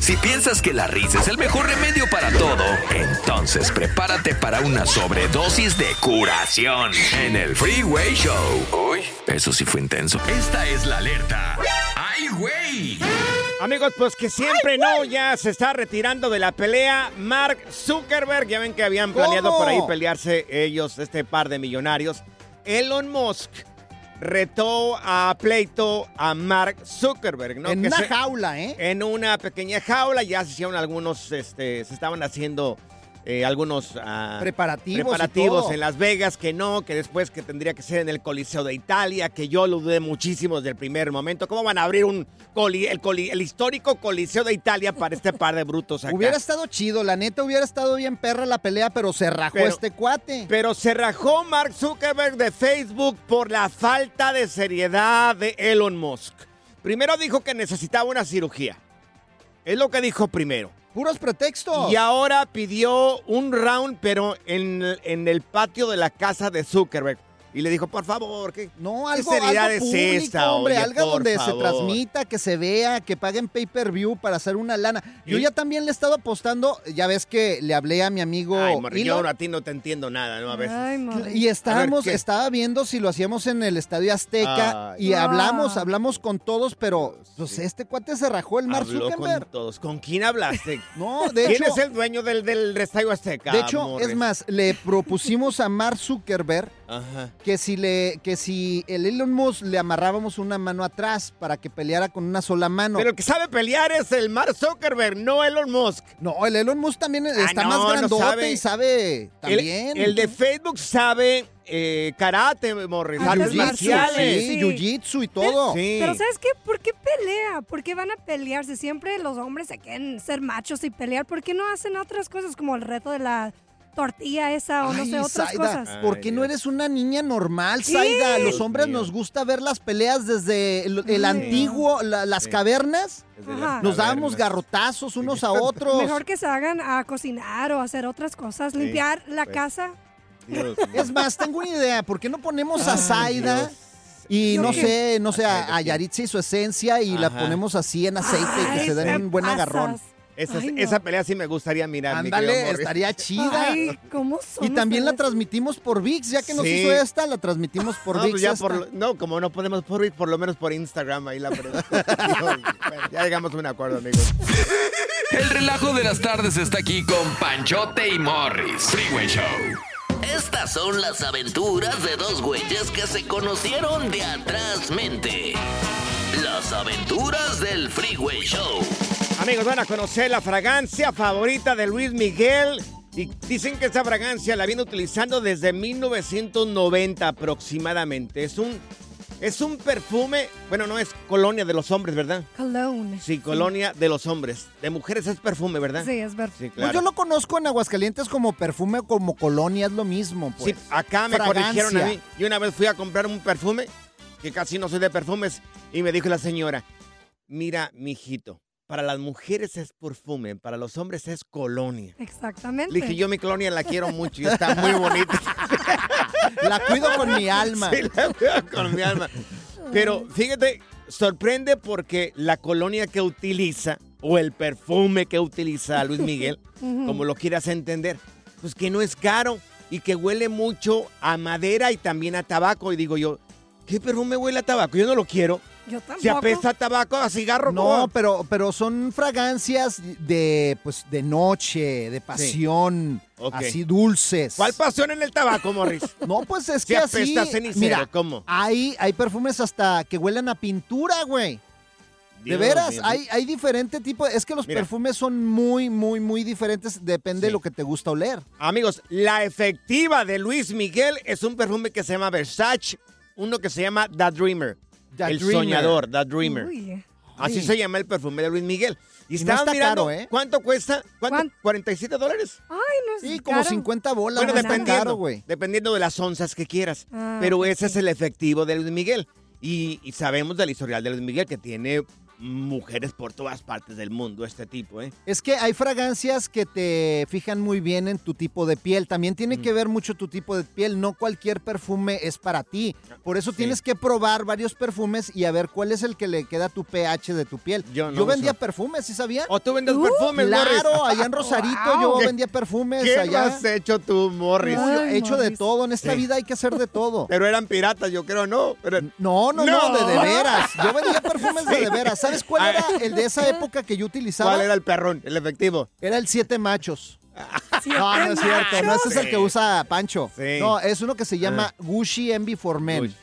Si piensas que la risa es el mejor remedio para todo, entonces prepárate para una sobredosis de curación en el Freeway Show. Uy, eso sí fue intenso. Esta es la alerta. ¡Ay, güey! Amigos, pues que siempre no, ya se está retirando de la pelea Mark Zuckerberg. Ya ven que habían planeado ¿Cómo? por ahí pelearse ellos, este par de millonarios. Elon Musk retó a pleito a Mark Zuckerberg, ¿no? en Que una se- jaula, ¿eh? en una pequeña jaula. Ya se hicieron algunos, este, se estaban haciendo eh, algunos ah, Preparativos en Las Vegas, que no, que después que tendría que ser en el Coliseo de Italia, que yo lo dudé muchísimo desde el primer momento. ¿Cómo van a abrir un coli- el, coli- el histórico Coliseo de Italia para este par de brutos acá? Hubiera estado chido, la neta hubiera estado bien perra la pelea, pero se rajó Pero- este cuate. Pero se rajó Mark Zuckerberg de Facebook por la falta de seriedad de Elon Musk. Primero dijo que necesitaba una cirugía. Es lo que dijo primero. Puros pretextos. Y ahora pidió un round, pero en, en el patio de la casa de Zuckerberg. Y le dijo, por favor, ¿qué, No, qué algo, seriedad algo es público, esta? hombre, Oye, algo por donde se transmita, que se vea, que paguen pay-per-view para hacer una lana. Yo Y- ya también le he estado apostando, ya ves que le hablé a mi amigo Ay, morri, yo a ti no te entiendo nada, ¿no? A veces. Ay, y estábamos, estaba viendo si lo hacíamos en el Estadio Azteca Ay. y Ah. hablamos, hablamos con todos, pero pues Sí. este cuate se rajó el Mark Habló Zuckerberg. con todos. ¿Con quién hablaste? No, de ¿Quién hecho, es el dueño del, del Estadio Azteca? de hecho, Morris? es más, le propusimos a Mark Zuckerberg Ajá. que si le que si el Elon Musk le amarrábamos una mano atrás para que peleara con una sola mano. Pero el que sabe pelear es el Mark Zuckerberg, no Elon Musk. no, el Elon Musk también está Ah, no, más no grandote sabe. y sabe también. el de Facebook sabe eh, karate, Morris, Artes artes Jiu-jitsu, marciales. sí, Sí. jiu-jitsu y todo. Sí. Pero ¿sabes qué? ¿Por qué pelea? ¿Por qué van a pelearse? Siempre los hombres se quieren ser machos y pelear. ¿Por qué no hacen otras cosas como el reto de la tortilla esa o no Ay, sé, otras cosas? ¿por qué no eres una niña normal, Sí. Zaida? Los Dios hombres mío. nos gusta ver las peleas desde el, antiguo, la- las Sí. cavernas. Ajá. Nos dábamos garrotazos unos a otros. Mejor que se hagan a cocinar o hacer otras cosas, limpiar la pues. casa. Dios Es más, tengo una idea. ¿Por qué no ponemos a? Dios. Y ¿Yo no qué? sé, no sé, a, a Yaritza y su esencia y la ponemos así en aceite y que se den un buen pasas. agarrón. Esa, Ay, no. esa pelea sí me gustaría mirar. mi Ándale, estaría chida. Ay, ¿cómo son Y también la transmitimos por VIX, ya que nos Sí. hizo esta, la transmitimos por no, VIX. pues ya esta. por, lo- no, como no podemos por, por lo menos por Instagram ahí la. Bueno, ya llegamos a un acuerdo, amigos. El relajo de las tardes está aquí con Panchote y Morris. Freeway Show. Estas son las aventuras de dos güeyes que se conocieron de atrás mente. Las aventuras del Freeway Show. Amigos, van a conocer la fragancia favorita de Luis Miguel. Y dicen que esta fragancia la viene utilizando desde 1990 aproximadamente. Es un, es un perfume, bueno, no es colonia de los hombres, ¿verdad? Cologne. Sí, colonia de los hombres. De mujeres es perfume, ¿verdad? Sí, es verdad. Sí, Pues claro. yo lo conozco en Aguascalientes como perfume, como colonia, es lo mismo. Pues. Sí, acá me Fragancia. corrigieron a mí. Y una vez fui a comprar un perfume, que casi no soy de perfumes, y me dijo la señora, mira, mijito, para las mujeres es perfume, para los hombres es colonia. Exactamente. Le dije, yo mi colonia la quiero mucho y está muy bonita. La cuido con mi alma. Sí, la cuido con mi alma. Pero fíjate, sorprende porque la colonia que utiliza, o el perfume que utiliza Luis Miguel, como lo quieras entender, pues que no es caro y que huele mucho a madera y también a tabaco. Y digo yo, ¿qué perfume huele a tabaco? Yo no lo quiero. Yo tampoco. Si apesta a tabaco, a cigarro, No, ¿cómo? pero, pero son fragancias de, pues, de noche, de pasión, así dulces. ¿Cuál pasión en el tabaco, Morris? No, pues es Si que así. apesta a cenicero, mira, ¿cómo? Hay, hay perfumes hasta que huelen a pintura, güey. De veras, mío. hay, hay diferente tipo. Es que los Mira. perfumes son muy, muy, muy diferentes. Depende de lo que te gusta oler. Amigos, la efectiva de Luis Miguel es un perfume que se llama Versace, uno que se llama The Dreamer. The el Dreamer. soñador, The Dreamer. Uy. Así se llama el perfume de Luis Miguel. Y, Y no estaban está mirando caro, ¿eh? cuánto cuesta. ¿Cuánto? ¿Cuán- ¿47 dólares? Ay, no es Sí, como caro. 50 bolas. Bueno, no dependiendo, güey. dependiendo de las onzas que quieras. Ah, Pero ese sí. es el efectivo de Luis Miguel. Y, y sabemos del historial de Luis Miguel que tiene mujeres por todas partes del mundo, este tipo, ¿eh? Es que hay fragancias que te fijan muy bien en tu tipo de piel. También tiene Mm. que ver mucho tu tipo de piel. No cualquier perfume es para ti. Por eso Sí. tienes que probar varios perfumes y a ver cuál es el que le queda a tu pH de tu piel. Yo no vendía uso. perfumes, ¿sí sabían? ¿O tú vendes Uh, perfumes, Morris? Claro, allá en Rosarito Wow. yo ¿Qué- vendía perfumes ¿Qué allá. has hecho tú, Morris? No, yo Ay, he hecho de todo. En esta Sí. vida hay que hacer de todo. Pero eran piratas, yo creo, ¿no? Pero, No, no, no, No. de, de veras. Yo vendía perfumes de de veras. ¿Sabes cuál Ah. era el de esa época que yo utilizaba? ¿Cuál era el perrón, el efectivo? Era el Siete Machos. No, no es cierto. No, ese es el que usa Pancho. Sí. No, es uno que se llama Gucci Envy for Men. Uy.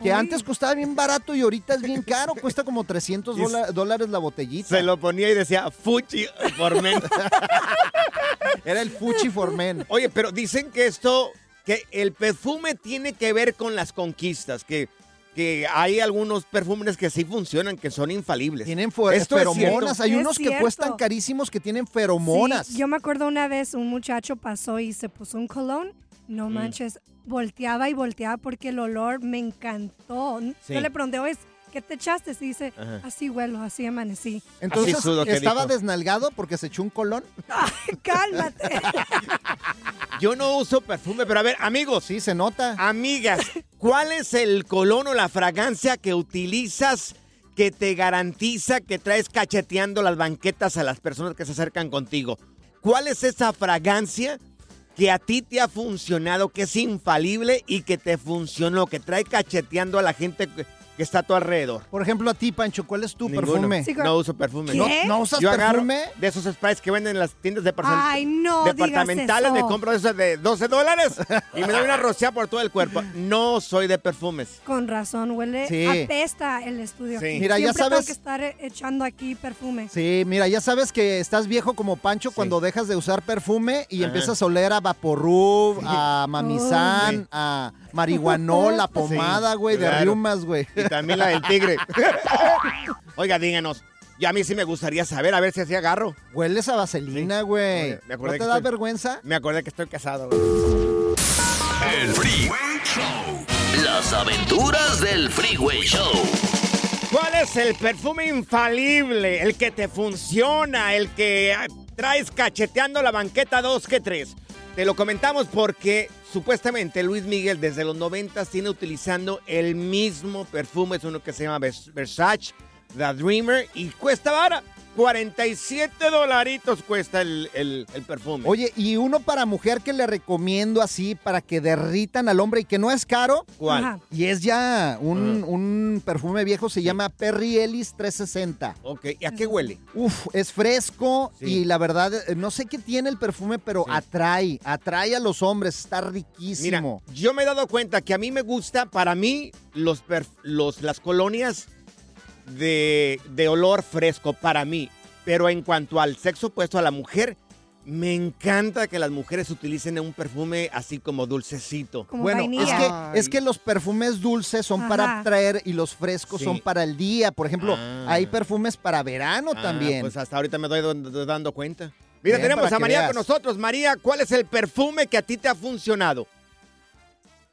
Que Uy. antes costaba bien barato y ahorita es bien caro. Cuesta como 300 Y dola- dólares la botellita. Se lo ponía y decía Fuchi por men. Era el Fuchi for Men. Oye, pero dicen que esto, que el perfume tiene que ver con las conquistas, que, que hay algunos perfumes que sí funcionan, que son infalibles. Tienen Esto es feromonas. Hay Es unos que cuestan carísimos que tienen feromonas. Sí, yo me acuerdo una vez un muchacho pasó y se puso un colón. No Mm. manches, volteaba y volteaba porque el olor me encantó. Sí. Yo le pregunté, oye, ¿qué te echaste? Y dice, Ajá. así huelo, así amanecí. Entonces, Así sudo que ¿estaba dijo. desnalgado porque se echó un colón? Cálmate. Yo no uso perfume, pero a ver, amigos, Sí, se nota. amigas, ¿cuál es el colón o la fragancia que utilizas que te garantiza que traes cacheteando las banquetas a las personas que se acercan contigo? ¿Cuál es esa fragancia que a ti te ha funcionado, que es infalible y que te funcionó, que trae cacheteando a la gente que, que está a tu alrededor? Por ejemplo, a ti, Pancho, ¿cuál es tu Ninguno. perfume? Sí, No uso perfume. ¿Qué? ¿No, no usas Yo perfume? de esos sprays que venden en las tiendas de Ay, no departamentales, digas me compro esos de 12 dólares y me doy una rociada por todo el cuerpo. No soy de perfumes. Con razón, huele, Sí. apesta el estudio. Sí. Mira, ya sabes- tengo que estar echando aquí perfume. Sí, mira, ya sabes que estás viejo como Pancho cuando dejas de usar perfume y Ajá. empiezas a oler a Vaporub, a Mamizán, Sí. a marihuanol, la pomada, güey, de claro. riumas, güey. Y también la del tigre. Oiga, díganos. Ya a mí sí me gustaría saber, a ver si así agarro. Hueles a vaselina, güey. Me ¿No te que da estoy- vergüenza? Me acordé que estoy casado. güey. El Freeway Show. Las aventuras del Freeway Show. ¿Cuál es el perfume infalible? El que te funciona, el que traes cacheteando la banqueta dos que tres. Te lo comentamos porque supuestamente Luis Miguel desde los 90 tiene utilizando el mismo perfume, es uno que se llama Vers- Versace, The Dreamer, y cuesta vara. 47 dolaritos cuesta el, el- el perfume. Oye, y uno para mujer que le recomiendo así para que derritan al hombre y que no es caro. ¿Cuál? Ajá. Y es ya un, Ah. un perfume viejo, se llama Perry Ellis 360. Ok, ¿y a qué huele? Uf, es fresco Sí. y la verdad, eh, no sé qué tiene el perfume, pero Sí. atrae, atrae a los hombres, está Mira, riquísimo. yo me he dado cuenta que a mí me gusta, para mí, los, los las colonias de, de olor fresco, para mí. Pero en cuanto al sexo opuesto a la mujer, Me encanta que las mujeres utilicen un perfume así como dulcecito. Como Bueno, es que, es que los perfumes dulces son para traer y los frescos Sí. son para el día. Por ejemplo, Ah. hay perfumes para verano Ah, también. Pues hasta ahorita me do- dando cuenta. Mira, Bien, tenemos a María veas. con nosotros. María, ¿cuál es el perfume que a ti te ha funcionado?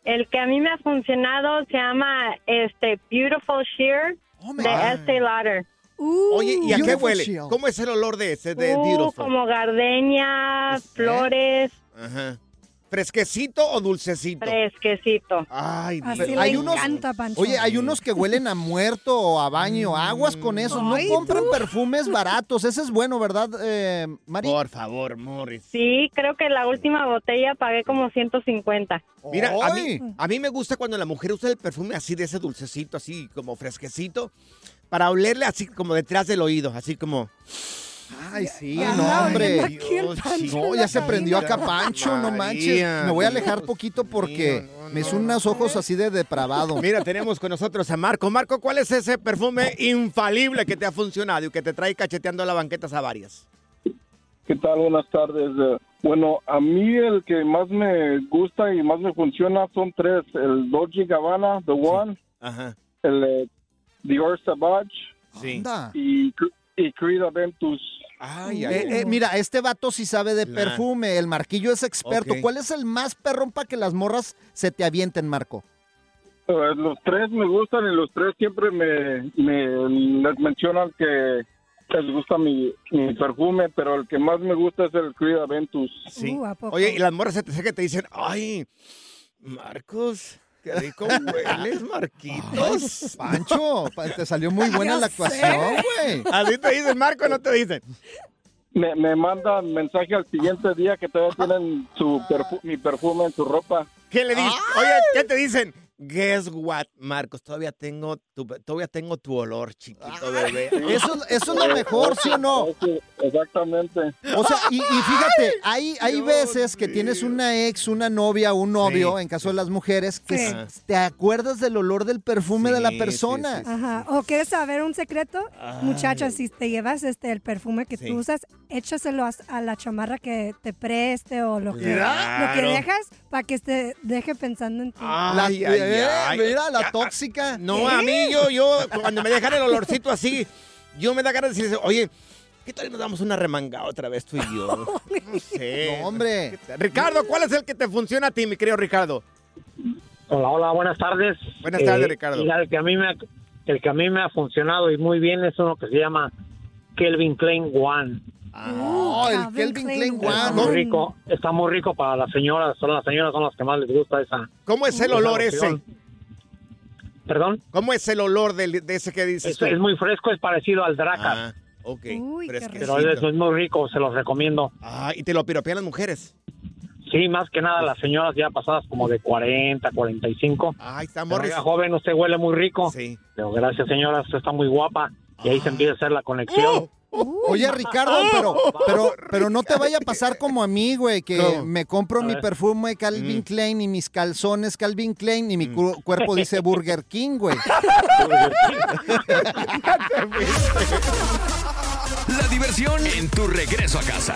El que a mí me ha funcionado se llama este Beautiful Sheer Oh, de. Estee Lauder. Uh, Oye, ¿y a qué huele? Shield. ¿Cómo es el olor de ese de Uh, Beautiful? como gardenia, ¿Eh? flores, Ajá. ¿Fresquecito o dulcecito? fresquecito. Ay, Así le hay unos- encanta, Pancho. Oye, hay unos que huelen a muerto o a baño. Aguas con esos. No Ay, compren tú. perfumes baratos. Ese es bueno, ¿verdad, eh, Mari? Por favor, Morris. Sí, creo que la última botella pagué como 150. Mira, a mí, a mí me gusta cuando la mujer usa el perfume así de ese dulcecito, así como fresquecito, para olerle así como detrás del oído, así como... Ay, sí, Ya no, hombre. Dios, No, ya se prendió acá Pancho, no manches. Me voy a alejar poquito porque mío, no, me hizo no. unos ojos así de depravado. Mira, tenemos con nosotros a Marco. Marco, ¿cuál es ese perfume infalible que te ha funcionado y que te trae cacheteando la banquetas a varias? ¿Qué tal? Buenas tardes. Eh, Bueno, a mí el que más me gusta y más me funciona son tres. El Dolce Gabbana, The One, Ajá, el eh, Dior Savage sí. Y, y Creed Aventus. Ay, ay, Eh, eh, mira, este vato sí sabe de perfume. El Marquillo es experto. ¿Cuál es el más perrón para que las morras se te avienten, Marco? Eh, los tres me gustan y los tres siempre me, me les mencionan que les gusta mi, mi perfume, pero el que más me gusta es el Creed Aventus. sí. Uh. Oye, y las morras se te que te dicen, ay, Marcos, qué rico hueles, Marquitos. Pancho, pa- te salió muy buena la actuación, güey. Así te dicen, Marco, no te dicen. Me, me mandan mensaje al siguiente día que todavía tienen su perfu- mi perfume en su ropa. ¿Qué le dices? Oye, ¿qué te dicen? Guess what, Marcos, todavía tengo tu, todavía tengo tu olor, chiquito bebé. Eso, eso es lo mejor, ¿sí o no? Sí, Exactamente. O sea, y, y fíjate, hay, hay veces que tienes una ex, una novia o un novio, Sí. en caso de las mujeres, que Sí. te acuerdas del olor del perfume de la persona. sí, sí, Ajá. ¿O quieres saber un secreto? Muchacha, si te llevas este el perfume que Sí. tú usas, échaselo a, a la chamarra que te preste o lo que, lo que Claro. dejas para que te deje pensando en ti. La- Ay, ay, eh, ay. Mira, la Ya, tóxica. No, a mí, yo, yo, cuando me dejan el olorcito así, yo me da ganas de decir, oye, ¿qué tal nos damos una remangada otra vez tú y yo? No sé. No, hombre. Ricardo, ¿cuál es el que te funciona a ti, mi querido Ricardo? Hola, hola, buenas tardes. Buenas tardes, Ricardo. mira, el que a mí me ha, el que a mí me ha funcionado y muy bien es uno que se llama Kelvin Klein One. Oh, el Kelvin Klein Está One. muy rico, está muy rico para las señoras, son las señoras son las que más les gusta esa. ¿Cómo es el olor ese? Perdón, ¿Cómo es el olor de, ese que dices es, tú? es muy fresco, es parecido al Dracar, Ah, ok. Uy, pero es, es muy rico, se los recomiendo. Ah, y te lo piropean las mujeres. Sí, más que nada las señoras ya pasadas como de 40, 45. Ay, está Morris. joven, usted huele muy rico. Sí. Pero gracias, señora, usted está muy guapa. Y ahí se empieza a hacer la conexión. Oye, Ricardo, pero, pero, pero no te vaya a pasar como a mí, güey, que me compro mi perfume Calvin Klein y mis calzones Calvin Klein y mi cu- cuerpo dice Burger King, güey. La diversión en tu regreso a casa.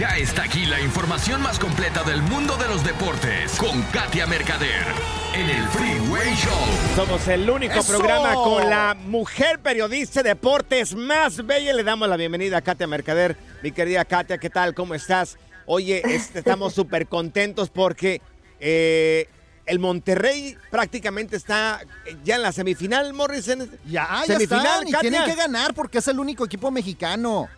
Ya está aquí la información más completa del mundo de los deportes con Katia Mercader en el Freeway Show. Somos el único ¡Eso! programa con la mujer periodista de deportes más bella. Le damos la bienvenida a Katia Mercader. Mi querida Katia, ¿qué tal? ¿Cómo estás? Oye, este, estamos súper contentos porque eh, el Monterrey prácticamente está ya en la semifinal, Morrison. Ya, ya están, y tienen que ganar porque es el único equipo mexicano.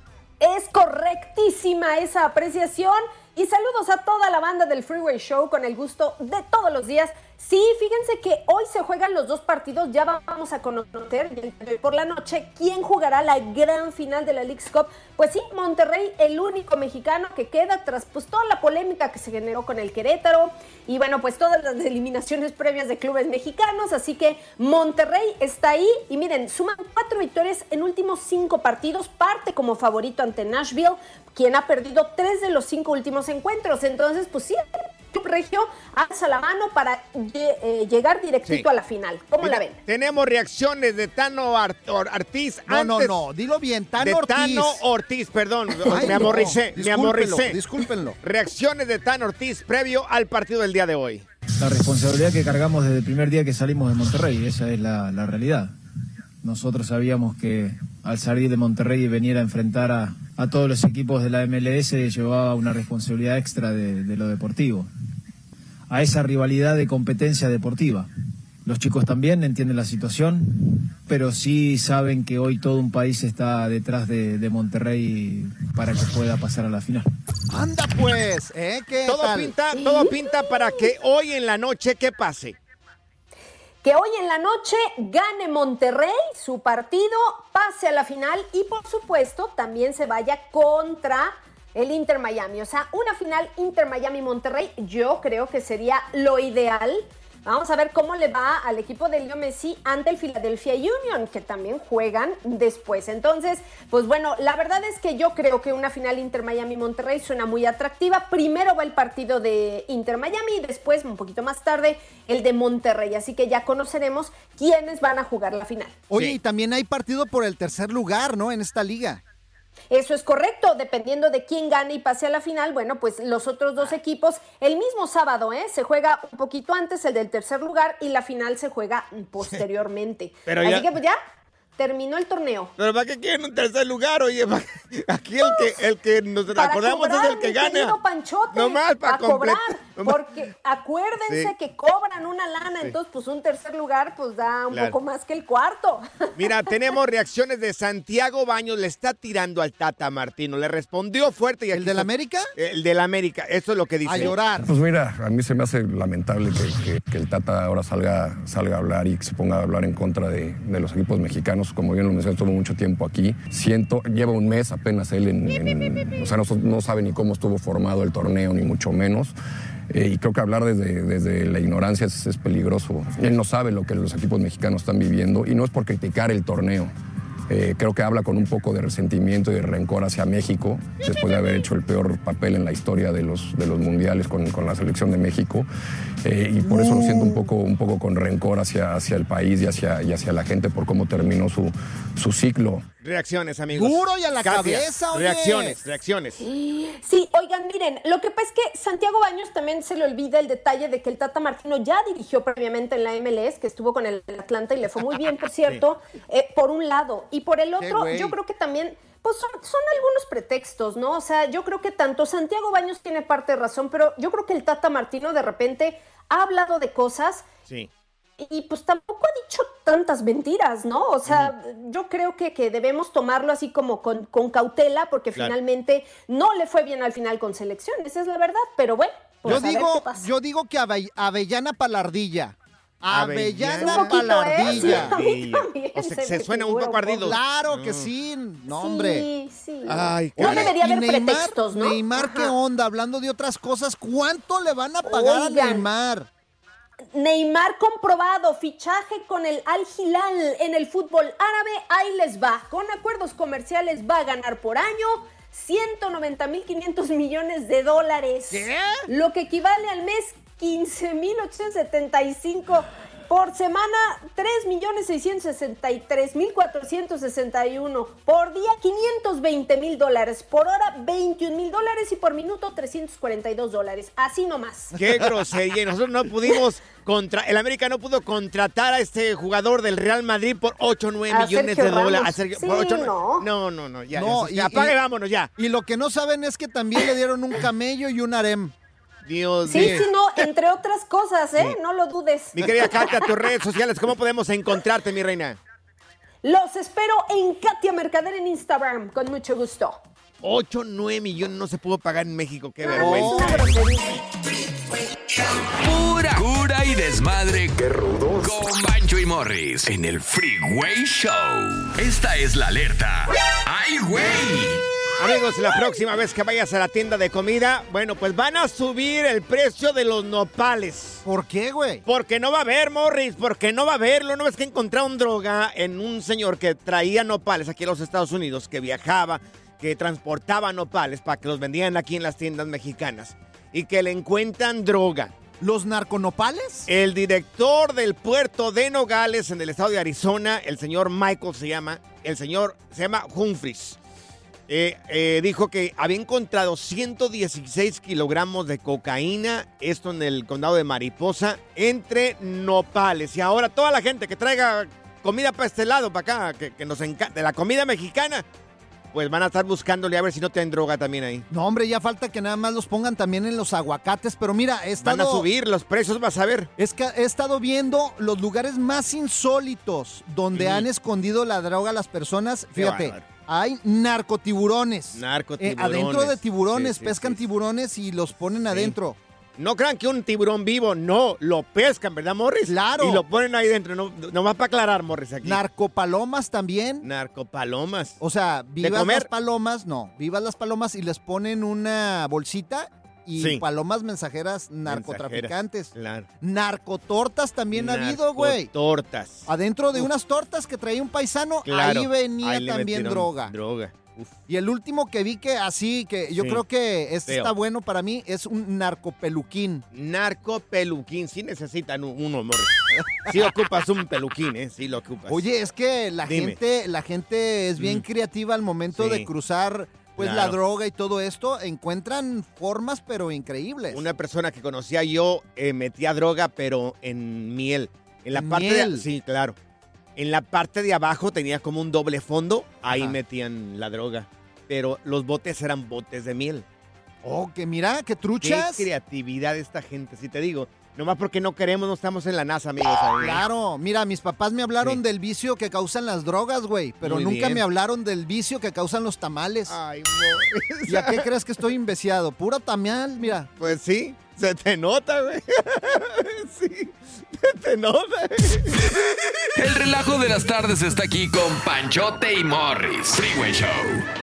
Es correctísima esa apreciación. Y saludos a toda la banda del Freeway Show con el gusto de todos los días. Sí, fíjense que hoy se juegan los dos partidos, ya vamos a conocer por la noche quién jugará la gran final de la League's Cup. Pues sí, Monterrey, el único mexicano que queda tras pues toda la polémica que se generó con el Querétaro y bueno, pues todas las eliminaciones previas de clubes mexicanos, así que Monterrey está ahí y miren, suman cuatro victorias en últimos cinco partidos, parte como favorito ante Nashville, quien ha perdido tres de los cinco últimos encuentros, entonces pues sí, Club Regio alza la mano para eh, llegar directito Sí. a la final. ¿Cómo Mira, la ven? Tenemos reacciones de Tano Or- Ortiz. No, no, antes no, dilo bien, Tano de Ortiz. Tano Ortiz, perdón, Ay, me no, amorricé, me discúlpenlo, amorricé. discúlpenlo. Reacciones de Tano Ortiz previo al partido del día de hoy. La responsabilidad que cargamos desde el primer día que salimos de Monterrey, esa es la, la realidad. Nosotros sabíamos que al salir de Monterrey y venir a enfrentar a, a todos los equipos de la MLS llevaba una responsabilidad extra de, de lo deportivo, a esa rivalidad de competencia deportiva. Los chicos también entienden la situación, pero sí saben que hoy todo un país está detrás de, de Monterrey para que pueda pasar a la final. Anda pues, ¿eh? ¿Qué Todo tal? pinta, todo pinta para que hoy en la noche, ¿qué pase? Que hoy en la noche gane Monterrey su partido, pase a la final y por supuesto también se vaya contra el Inter Miami. O sea, una final Inter Miami Monterrey yo creo que sería lo ideal. Vamos a ver cómo le va al equipo de Leo Messi ante el Philadelphia Union, que también juegan después. Entonces, pues bueno, la verdad es que yo creo que una final Inter Miami Monterrey suena muy atractiva. Primero va el partido de Inter Miami y después, un poquito más tarde, el de Monterrey. Así que ya conoceremos quiénes van a jugar la final. Oye, Sí. y también hay partido por el tercer lugar, ¿no? En esta liga. Eso es correcto, dependiendo de quién gane y pase a la final, bueno, pues los otros dos equipos, el mismo sábado, ¿eh? Se juega un poquito antes el del tercer lugar y la final se juega posteriormente. Pero Así ya- que pues ya terminó el torneo. Pero ¿para qué quieren un tercer lugar? Oye, aquí el que, el que nos Para acordamos cobrar, es el que gana. Panchote, Nomás para a cobrar, porque acuérdense Sí. que cobran una lana, entonces pues un tercer lugar pues da un Claro. poco más que el cuarto. Mira, tenemos reacciones de Santiago Baños, le está tirando al Tata Martino, le respondió fuerte. Y ¿El del América? El del América, eso es lo que dice. A llorar. Pues mira, a mí se me hace lamentable que, que- que el Tata ahora salga, salga a hablar y que se ponga a hablar en contra de, de los equipos mexicanos. Como bien lo mencioné, estuvo mucho tiempo aquí. Siento, lleva un mes apenas él en... en- o sea, no, no sabe ni cómo estuvo formado el torneo, ni mucho menos. Eh, y creo que hablar desde, desde la ignorancia es, es peligroso. Él no sabe lo que los equipos mexicanos están viviendo y no es por criticar el torneo. Eh, creo que habla con un poco de resentimiento y de rencor hacia México, después de haber hecho el peor papel en la historia de los, de los mundiales con, con la selección de México. Eh, y por eso lo siento un poco, un poco con rencor hacia, hacia el país y hacia, y hacia la gente por cómo terminó su, su ciclo. Reacciones, amigos. Duro y a la Katia, cabeza, oye. Reacciones, reacciones. Sí, oigan, miren, lo que pasa es que Santiago Baños también se le olvida el detalle de que el Tata Martino ya dirigió previamente en la MLS, que estuvo con el Atlanta y le fue muy bien, por cierto, eh, por un lado. Y por el otro, yo creo que también, pues son, son algunos pretextos, ¿no? O sea, yo creo que tanto Santiago Baños tiene parte de razón, pero yo creo que el Tata Martino de repente ha hablado de cosas Sí. Y pues tampoco ha dicho tantas mentiras, ¿no? O sea, yo creo que, que debemos tomarlo así como con, con cautela, porque Claro. finalmente no le fue bien al final con selección, esa es la verdad, pero bueno. pues Yo a ver qué digo, pasa. yo digo que Ave- Avellana Palardilla. Avellana. ¿eh? Palardilla. Sí, a mí también O sea, se se suena un poco ardido. Claro que Mm. sí, no hombre. Sí, sí. Ay, No debería haber Neymar- pretextos, ¿no? Neymar, ¿qué onda? Hablando de otras cosas, ¿cuánto le van a pagar Oigan. a Neymar? Neymar comprobado, fichaje con el Al Hilal en el fútbol árabe, ahí les va. Con acuerdos comerciales va a ganar por año 190.500 millones de dólares. Lo que equivale al mes 15.875 por semana 3.663.461 por día 520.000 dólares por hora 21.000 dólares y por minuto 342 dólares así nomás Qué grosería. Y nosotros no pudimos contra. El América no pudo contratar a este jugador del Real Madrid por 8 o 9 A millones Sergio de dólares. Sergio- Sí, por ocho, nueve- no. no, no, no, ya. No, ya, apague, vámonos ya. Y lo que no saben es que también le dieron un camello y un harem. Dios sí mío. sí no entre otras cosas eh no lo dudes Mi querida Katia, tus redes sociales, ¿cómo podemos encontrarte, mi reina? los espero en Katia Mercader en Instagram con mucho gusto 8, 9 millones no se pudo pagar en México. Qué vergüenza. Pura cura y desmadre. Qué rudos. Con Bancho y Morris en el Freeway Show. Esta es la alerta. ¡Ay, güey! Amigos, la próxima vez que vayas a la tienda de comida, bueno, pues van a subir el precio de los nopales. ¿Por qué, güey? Porque no va a haber, Morris, porque no va a haberlo. ¿No ves que encontraron droga en un señor que traía nopales aquí a los Estados Unidos, que viajaba, que transportaba nopales para que los vendían aquí en las tiendas mexicanas? Y que le encuentran droga. ¿Los narconopales? El director del puerto de Nogales en el estado de Arizona, el señor Michael se llama, el señor se llama Humphries. Eh, eh, dijo que había encontrado 116 kilogramos de cocaína, esto en el condado de Mariposa, entre nopales. Y ahora toda la gente que traiga comida para este lado, para acá, que, que nos encanta, de la comida mexicana, pues van a estar buscándole a ver si no tienen droga también ahí. No, hombre, ya falta que nada más los pongan también en los aguacates, pero mira, he estado... Van a subir los precios, vas a ver. Es que he estado viendo los lugares más insólitos donde han escondido la droga a las personas. Fíjate. Hay narcotiburones. Narcotiburones. Eh, adentro de tiburones, Sí, sí, pescan tiburones y los ponen adentro. No crean que un tiburón vivo, no, lo pescan, ¿verdad, Morris? Claro. Y lo ponen ahí dentro, no, no va para aclarar, Morris, aquí. Narcopalomas también. Narcopalomas. O sea, vivas las palomas, no, vivas las palomas y les ponen una bolsita y Sí. palomas mensajeras narcotraficantes. Claro. Narcotortas también ha habido, güey. Tortas. Adentro de unas tortas que traía un paisano, Claro. ahí venía Ahí también droga. Droga. Y el último que vi que así, que yo Sí. creo que este Feo. está bueno para mí, es un narcopeluquín. Narcopeluquín, sí necesitan un- uno, Morris. Sí ocupas un peluquín, ¿eh? Sí lo ocupas. Oye, es que la Dime. gente, la gente es bien Mm. creativa al momento Sí. de cruzar pues la droga y todo esto, encuentran formas pero increíbles. Una persona que conocía yo eh, metía droga, pero en miel. En la ¿En parte miel? de sí, claro. En la parte de abajo tenía como un doble fondo, ahí Ajá. metían la droga. Pero los botes eran botes de miel. Oh, que mira, qué Qué truchas. creatividad esta gente, si te digo. Nomás porque no queremos, no estamos en la NASA, amigos. ahí. Claro, mira, mis papás me hablaron Sí. del vicio que causan las drogas, güey, pero Muy nunca bien. me hablaron del vicio que causan los tamales. Ay, ¿Y a qué crees que estoy inveciado? Puro tamal, mira. Pues sí, se te nota, güey. sí, se te nota. El relajo de las tardes está aquí con Panchote y Morris. Freeway Show.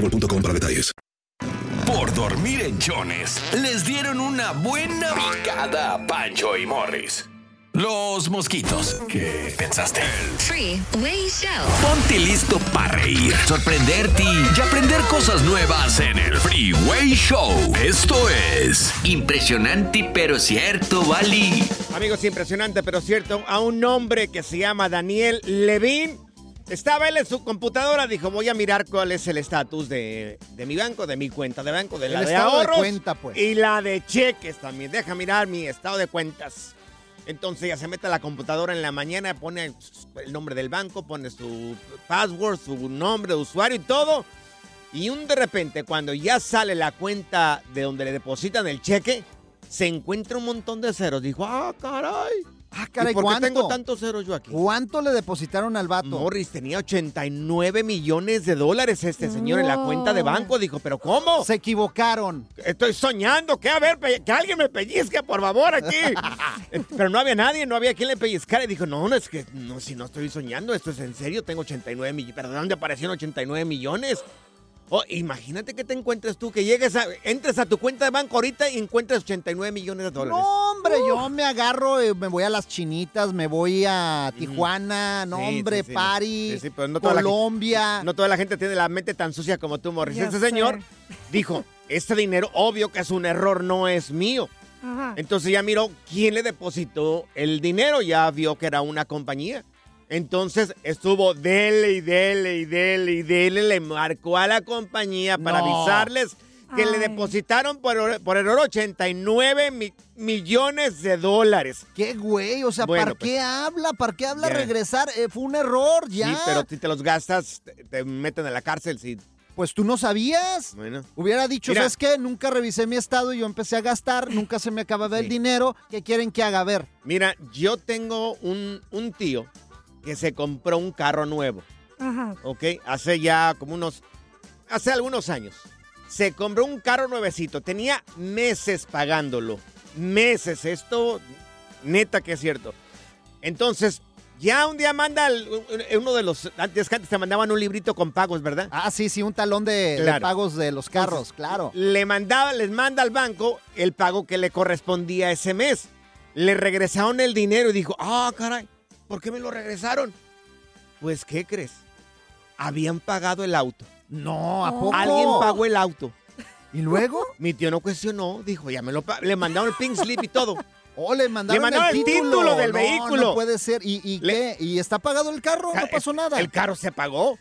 boostmobile.com para detalles. Por dormir en Jones, les dieron una buena picada a Pancho y Morris. Los mosquitos. ¿Qué pensaste? Freeway Show. Ponte listo para reír, sorprenderte y aprender cosas nuevas en el Freeway Show. Esto es impresionante pero cierto, Bali. Amigos, impresionante pero cierto, a un hombre que se llama Daniel Levin. Estaba él en su computadora, dijo, voy a mirar cuál es el estatus de, de mi banco, de mi cuenta de banco, de la El de estado de ahorros cuenta, pues. y la de cheques también. Deja mirar mi estado de cuentas. Entonces ya se mete a la computadora en la mañana, pone el nombre del banco, pone su password, su nombre de usuario y todo. Y un de repente, cuando ya sale la cuenta de donde le depositan el cheque, se encuentra un montón de ceros. Dijo, ah, caray. Ah, caray, ¿Y por qué tengo tantos ceros yo aquí? ¿Cuánto le depositaron al vato? Morris tenía 89 millones de dólares este señor en la cuenta de banco. Dijo, ¿pero cómo? Se equivocaron. Estoy soñando. ¿Qué? A ver, que alguien me pellizque, por favor, aquí. Eh, Pero no había nadie, no había quien le pellizcara. Y dijo, no, no, es que no, si no estoy soñando, esto es en serio. Tengo 89 millones. ¿Pero de dónde aparecieron 89 millones? Oh, imagínate que te encuentres tú, que llegues a, entres a tu cuenta de banco ahorita y encuentres 89 millones de dólares. No, hombre, yo me agarro, eh, me voy a las chinitas, me voy a Tijuana, no, Sí, hombre, sí, sí. París, Sí, sí, pero no toda la- Colombia. No toda la gente tiene la mente tan sucia como tú, Morris. Ya este sé. señor dijo, este dinero, obvio que es un error, no es mío. Ajá. Entonces ya miró quién le depositó el dinero, ya vio que era una compañía. Entonces estuvo dele y dele y dele y dele, le marcó a la compañía para No. avisarles que le depositaron por, por error 89 mi- millones de dólares. ¿Qué güey? O sea, Bueno, ¿para pues, qué habla? ¿Para qué habla regresar? Eh, fue un error, ya. Sí, pero si te los gastas, te, te meten a la cárcel. Sí. Pues tú no sabías. Bueno. Hubiera dicho, Mira. ¿sabes qué? Nunca revisé mi estado y yo empecé a gastar, nunca se me acababa el dinero. ¿Qué quieren que haga? A ver. Mira, yo tengo un, un tío que se compró un carro nuevo. Ajá. ¿ok? Hace ya como unos, hace algunos años. Se compró un carro nuevecito, tenía meses pagándolo, meses, esto neta que es cierto. Entonces, ya un día manda el- uno de los, antes que antes te mandaban un librito con pagos, ¿verdad? Ah, sí, sí, un talón de, pagos de los carros, claro. Le mandaba, les manda al banco el pago que le correspondía ese mes. Le regresaron el dinero y dijo, ah, caray, ¿por qué me lo regresaron? Pues, ¿qué crees? Habían pagado el auto. No, ¿a poco? Alguien pagó el auto. ¿Y luego? Mi tío no cuestionó, dijo, ya me lo le mandaron el pink slip y todo. Oh, le mandaron, Le mandaron el título del No, vehículo. No puede ser. ¿Y, y qué? ¿Y está pagado el carro? No pasó nada. El carro se pagó.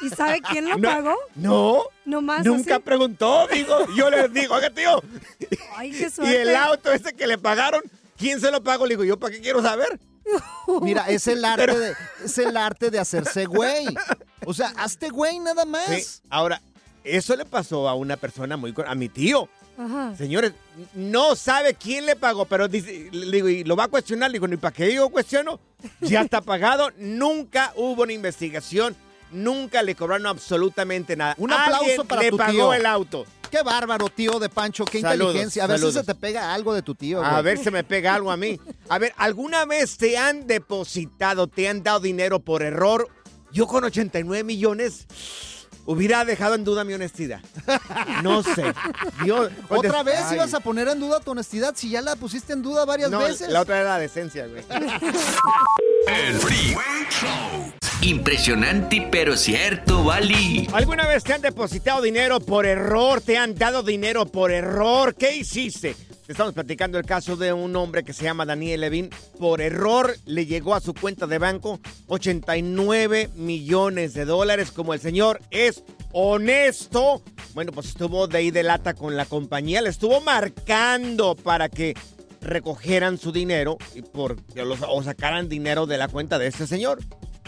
¿Y sabe quién lo No, pagó? No, Nomás nunca así. preguntó, digo. Yo le digo, oiga, tío. Ay, qué Y suerte. el auto ese que le pagaron, ¿quién se lo pagó? Le digo, ¿yo para qué quiero saber? Mira, es el arte de, es el arte de hacerse güey. O sea, hazte güey nada más. Sí, Ahora, eso le pasó a una persona muy... a mi tío. Ajá. Señores, no sabe quién le pagó, pero dice, le digo, y lo va a cuestionar. Le digo, ¿ni para qué yo cuestiono? Ya está pagado. Nunca hubo una investigación. nunca le cobraron absolutamente nada. Un aplauso Alguien para le tu pagó tío. el auto. Qué bárbaro, tío de Pancho, qué Saludos, inteligencia. A ver si se te pega algo de tu tío. A güey. ver si me pega algo a mí. A ver, ¿alguna vez te han depositado, te han dado dinero por error? Yo con 89 millones hubiera dejado en duda mi honestidad. No sé. Yo- ¿Otra vez Ay. ibas a poner en duda tu honestidad si ya la pusiste en duda varias No, veces? la otra era la decencia, güey. El Freeway Show. Impresionante pero cierto, Bali. ¿Alguna vez te han depositado dinero por error? ¿Te han dado dinero por error? ¿Qué hiciste? Te Estamos platicando el caso de un hombre que se llama Daniel Levin. Por error le llegó a su cuenta de banco 89 millones de dólares. Como el señor es honesto, bueno, pues estuvo de ahí de lata con la compañía. Le estuvo marcando para que recogieran su dinero y por, o sacaran dinero de la cuenta de este señor.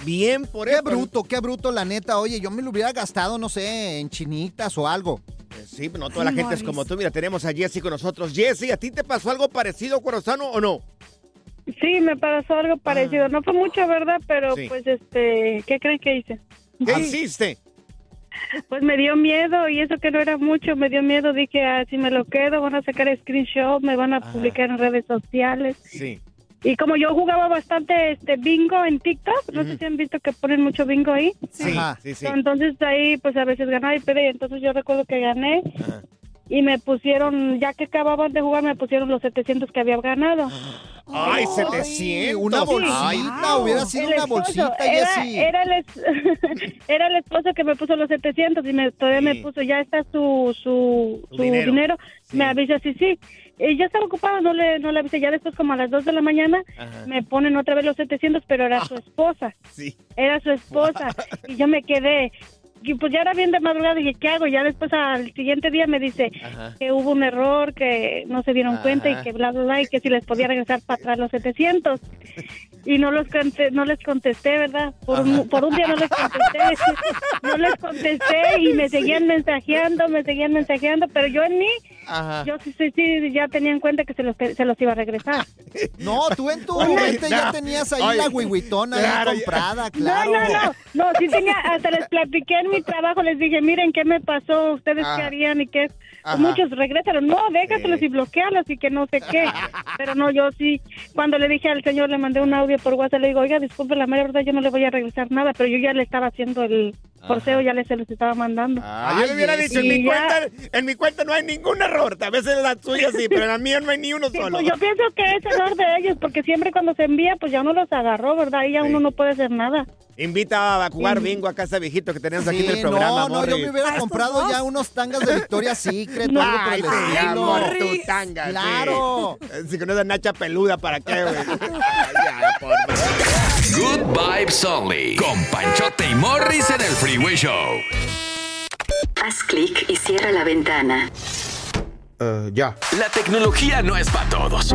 Bien por Qué eso. bruto, qué bruto, la neta. Oye, yo me lo hubiera gastado, no sé, en chinitas o algo. Pues sí, no toda la gente es como tú. Mira, tenemos a Jessy con nosotros. Jessy, ¿a ti te pasó algo parecido, Corazano, o no? Sí, me pasó algo parecido. No fue mucho, ¿verdad? Pero Sí. pues, este, ¿qué creen que hice? ¿Qué hiciste? Pues me dio miedo y eso que no era mucho, me dio miedo. Dije, ah, si me lo quedo, van a sacar screenshot, me van a publicar en redes sociales. Sí. Y como yo jugaba bastante este bingo en TikTok, no sé si han visto que ponen mucho bingo ahí. Sí, Ajá. sí, sí. Entonces ahí pues a veces ganaba y perdía. Entonces yo recuerdo que gané y me pusieron, ya que acababan de jugar, me pusieron los 700 que había ganado. ¡Ay, 700! una bolsita, Ay, hubiera sido El una esposo, bolsita, era, Jessy. era el, es- era el esposo que me puso los 700 y me, todavía me puso, ya está su, su, dinero. Me avisa, sí, sí. Y ya estaba ocupado, no le, no le avisé. Ya después, como a las 2 de la mañana, Ajá. me ponen otra vez los 700, pero era su esposa. Sí. Era su esposa. y yo me quedé. Y pues ya era bien de madrugada, dije, ¿qué hago? Ya después al siguiente día me dice Ajá. que hubo un error, que no se dieron cuenta y que bla, bla, bla, y que si les podía regresar para atrás los 700. Y no los no les contesté, ¿verdad? Por un, por un día no les contesté. No les contesté y me seguían mensajeando, me seguían mensajeando, pero yo en mí, Ajá. yo sí, sí, sí, ya tenía en cuenta que se los, se los iba a regresar. No, tú en tu Oye, mente ya no. tenías ahí Oye, la huihuitona claro, comprada, claro. No, no, no, no, sí tenía, hasta les platiqué en mi trabajo, les dije, miren, ¿qué me pasó? ¿Ustedes Ajá. qué harían y qué? Ajá. Muchos regresaron, no, déjatelos y bloquealos y que no sé qué. Pero no, yo sí, cuando le dije al señor, le mandé un audio por WhatsApp, le digo, oiga, disculpe, la mera verdad, yo no le voy a regresar nada, pero yo ya le estaba haciendo el forceo, ya le se los estaba mandando. Ah, yo le hubiera dicho, en mi, ya- cuenta, en mi cuenta no hay ningún error. A veces en la tuya sí, pero en la mía no hay ni uno Sí, solo. pues yo pienso que es error de ellos, porque siempre cuando se envía, pues ya uno los agarró, ¿verdad? Y ya uno no puede hacer nada. Invita a jugar Sí. bingo a casa viejito que tenemos aquí en Sí, el programa, no, no, yo me hubiera comprado ya unos tangas de Victoria's Secret o algo por Ay, el sí, estilo. amor, tu tanga, sí. Claro. Eh, Si con esa nacha peluda, ¿para qué, güey? Good Vibes Only. Con Panchote y Morris en el Freeway Show. Haz clic y cierra la ventana. ya. La tecnología no es para todos.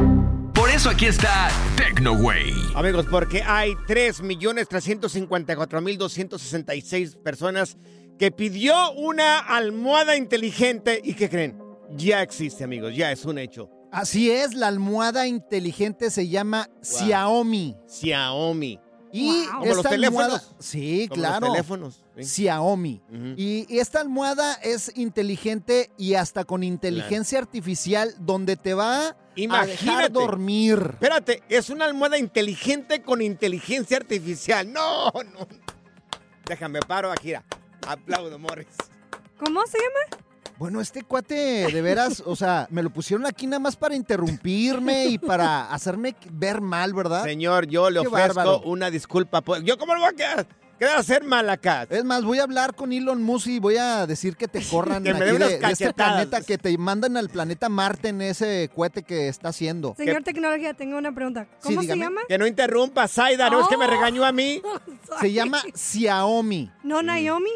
Por eso aquí está TecnoWay. Amigos, porque hay 3.354.266 personas que pidió una almohada inteligente y que creen, ya existe, amigos, ya es un hecho. Así es, la almohada inteligente se llama Xiaomi. Xiaomi. Y Como los esta teléfonos. almohada- sí, Como los claro. teléfonos, sí. Xiaomi. Y, y esta almohada es inteligente y hasta con inteligencia artificial donde te va a dejar Imagínate. dormir. Espérate, es una almohada inteligente con inteligencia artificial. No, no. Déjame paro aquí. Aplaudo, Morris. ¿Cómo se llama? Bueno, este cuate, de veras, o sea, me lo pusieron aquí nada más para interrumpirme y para hacerme ver mal, ¿verdad? Señor, yo le Qué ofrezco bárbaro. una disculpa. por- ¿Yo cómo lo voy a quedar, quedar a hacer mal acá? Es más, voy a hablar con Elon Musk y voy a decir que te corran Que me aquí de, este planeta, que te mandan al planeta Marte en ese cohete que está haciendo. Señor Tecnología, tengo una pregunta. ¿Cómo se dígame. llama? Que no interrumpa, Zaida, no es que me Oh. regañó a mí. Se llama Xiaomi. ¿No Naomi?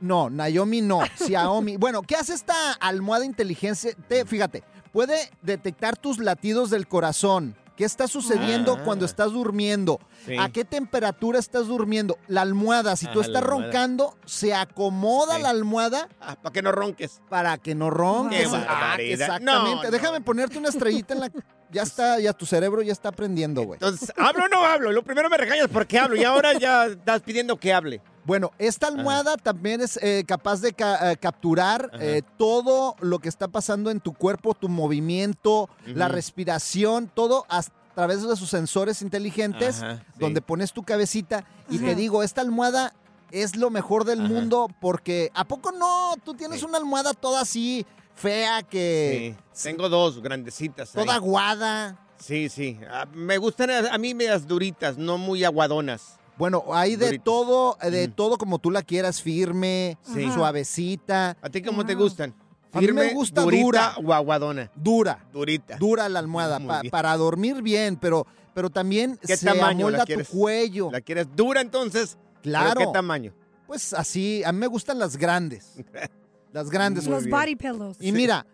No, Naomi no, Xiaomi. Bueno, ¿qué hace esta almohada inteligente? Te- fíjate, puede detectar tus latidos del corazón. ¿Qué está sucediendo Ah. cuando estás durmiendo? Sí. ¿A qué temperatura estás durmiendo? La almohada, si tú Ajá, la estás roncando, se acomoda Sí. la almohada para Ah, que no ronques. Para que no ronques. Qué Ah, exactamente. No, Déjame ponerte una estrellita en la. Ya está, ya tu cerebro ya está aprendiendo, güey. Entonces, ¿hablo o no hablo? Lo primero me regañas porque hablo y ahora ya estás pidiendo que hable. Bueno, esta almohada también es eh, capaz de ca- eh, capturar eh, todo lo que está pasando en tu cuerpo, tu movimiento, la respiración, todo a través de sus sensores inteligentes, Ajá, sí. donde pones tu cabecita. Y te digo, esta almohada es lo mejor del mundo porque ¿a poco no? Tú tienes una almohada toda así fea que Sí, Tengo dos grandecitas. ahí. toda aguada. Sí, sí. Ah, me gustan a, a mí medias duritas, no muy aguadonas. Bueno, hay de todo, eh, de todo como tú la quieras, firme, Sí. suavecita. ¿A ti cómo te gustan? A mí me ¿Firme, gusta durita dura. o aguadona? Dura. Durita. Dura la almohada pa- para dormir bien, pero, pero también ¿Qué se tamaño amolda la tu cuello. ¿La quieres dura entonces? ¿Pero Claro. ¿Qué tamaño? Pues así, a mí me gustan las grandes. Las grandes. Los body pillows. Y mira,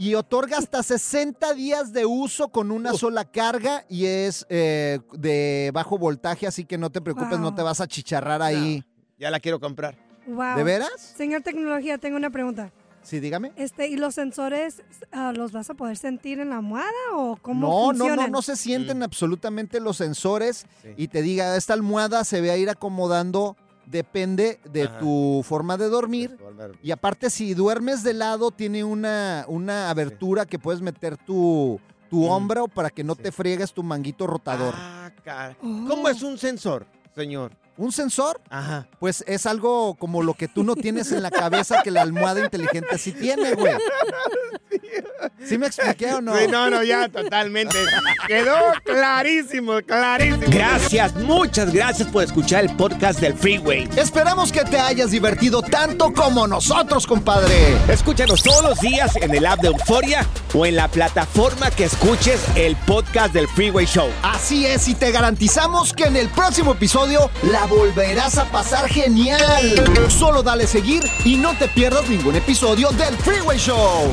y otorga hasta 60 días de uso con una sola carga y es eh, de bajo voltaje, así que no te preocupes, no te vas a chicharrar ahí. Ya la quiero comprar. Wow. ¿De veras? Señor Tecnología, tengo una pregunta. Sí, dígame. Este, ¿y los sensores ah, los vas a poder sentir en la almohada o cómo No, no, no, funcionan? no se sienten Mm. absolutamente los sensores y te diga, esta almohada se va a ir acomodando, depende de Ajá. tu forma de dormir. Y aparte, si duermes de lado, tiene una, una abertura que puedes meter tu, tu hombro para que no te friegues tu manguito rotador. Ah, cara. ¿Cómo es un sensor, señor? ¿Un sensor? Ajá. Pues es algo como lo que tú no tienes en la cabeza que la almohada inteligente sí tiene, güey. ¿Sí me expliqué o no? Sí, no, no, ya totalmente. Quedó clarísimo, clarísimo. Gracias, muchas gracias por escuchar el podcast del Freeway. Esperamos que te hayas divertido tanto como nosotros, compadre. Escúchanos todos los días en el app de Euforia o en la plataforma que escuches el podcast del Freeway Show. Así es, y te garantizamos que en el próximo episodio la volverás a pasar genial. Solo dale seguir y no te pierdas ningún episodio del Freeway Show.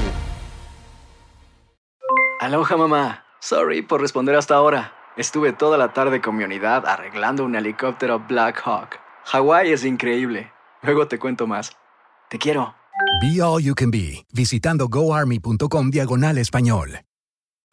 Aloha mamá. Sorry por responder hasta ahora. Estuve toda la tarde con mi unidad arreglando un helicóptero Black Hawk. Hawái es increíble. Luego te cuento más. Te quiero. Be All You Can Be, visitando goarmy.com diagonal español.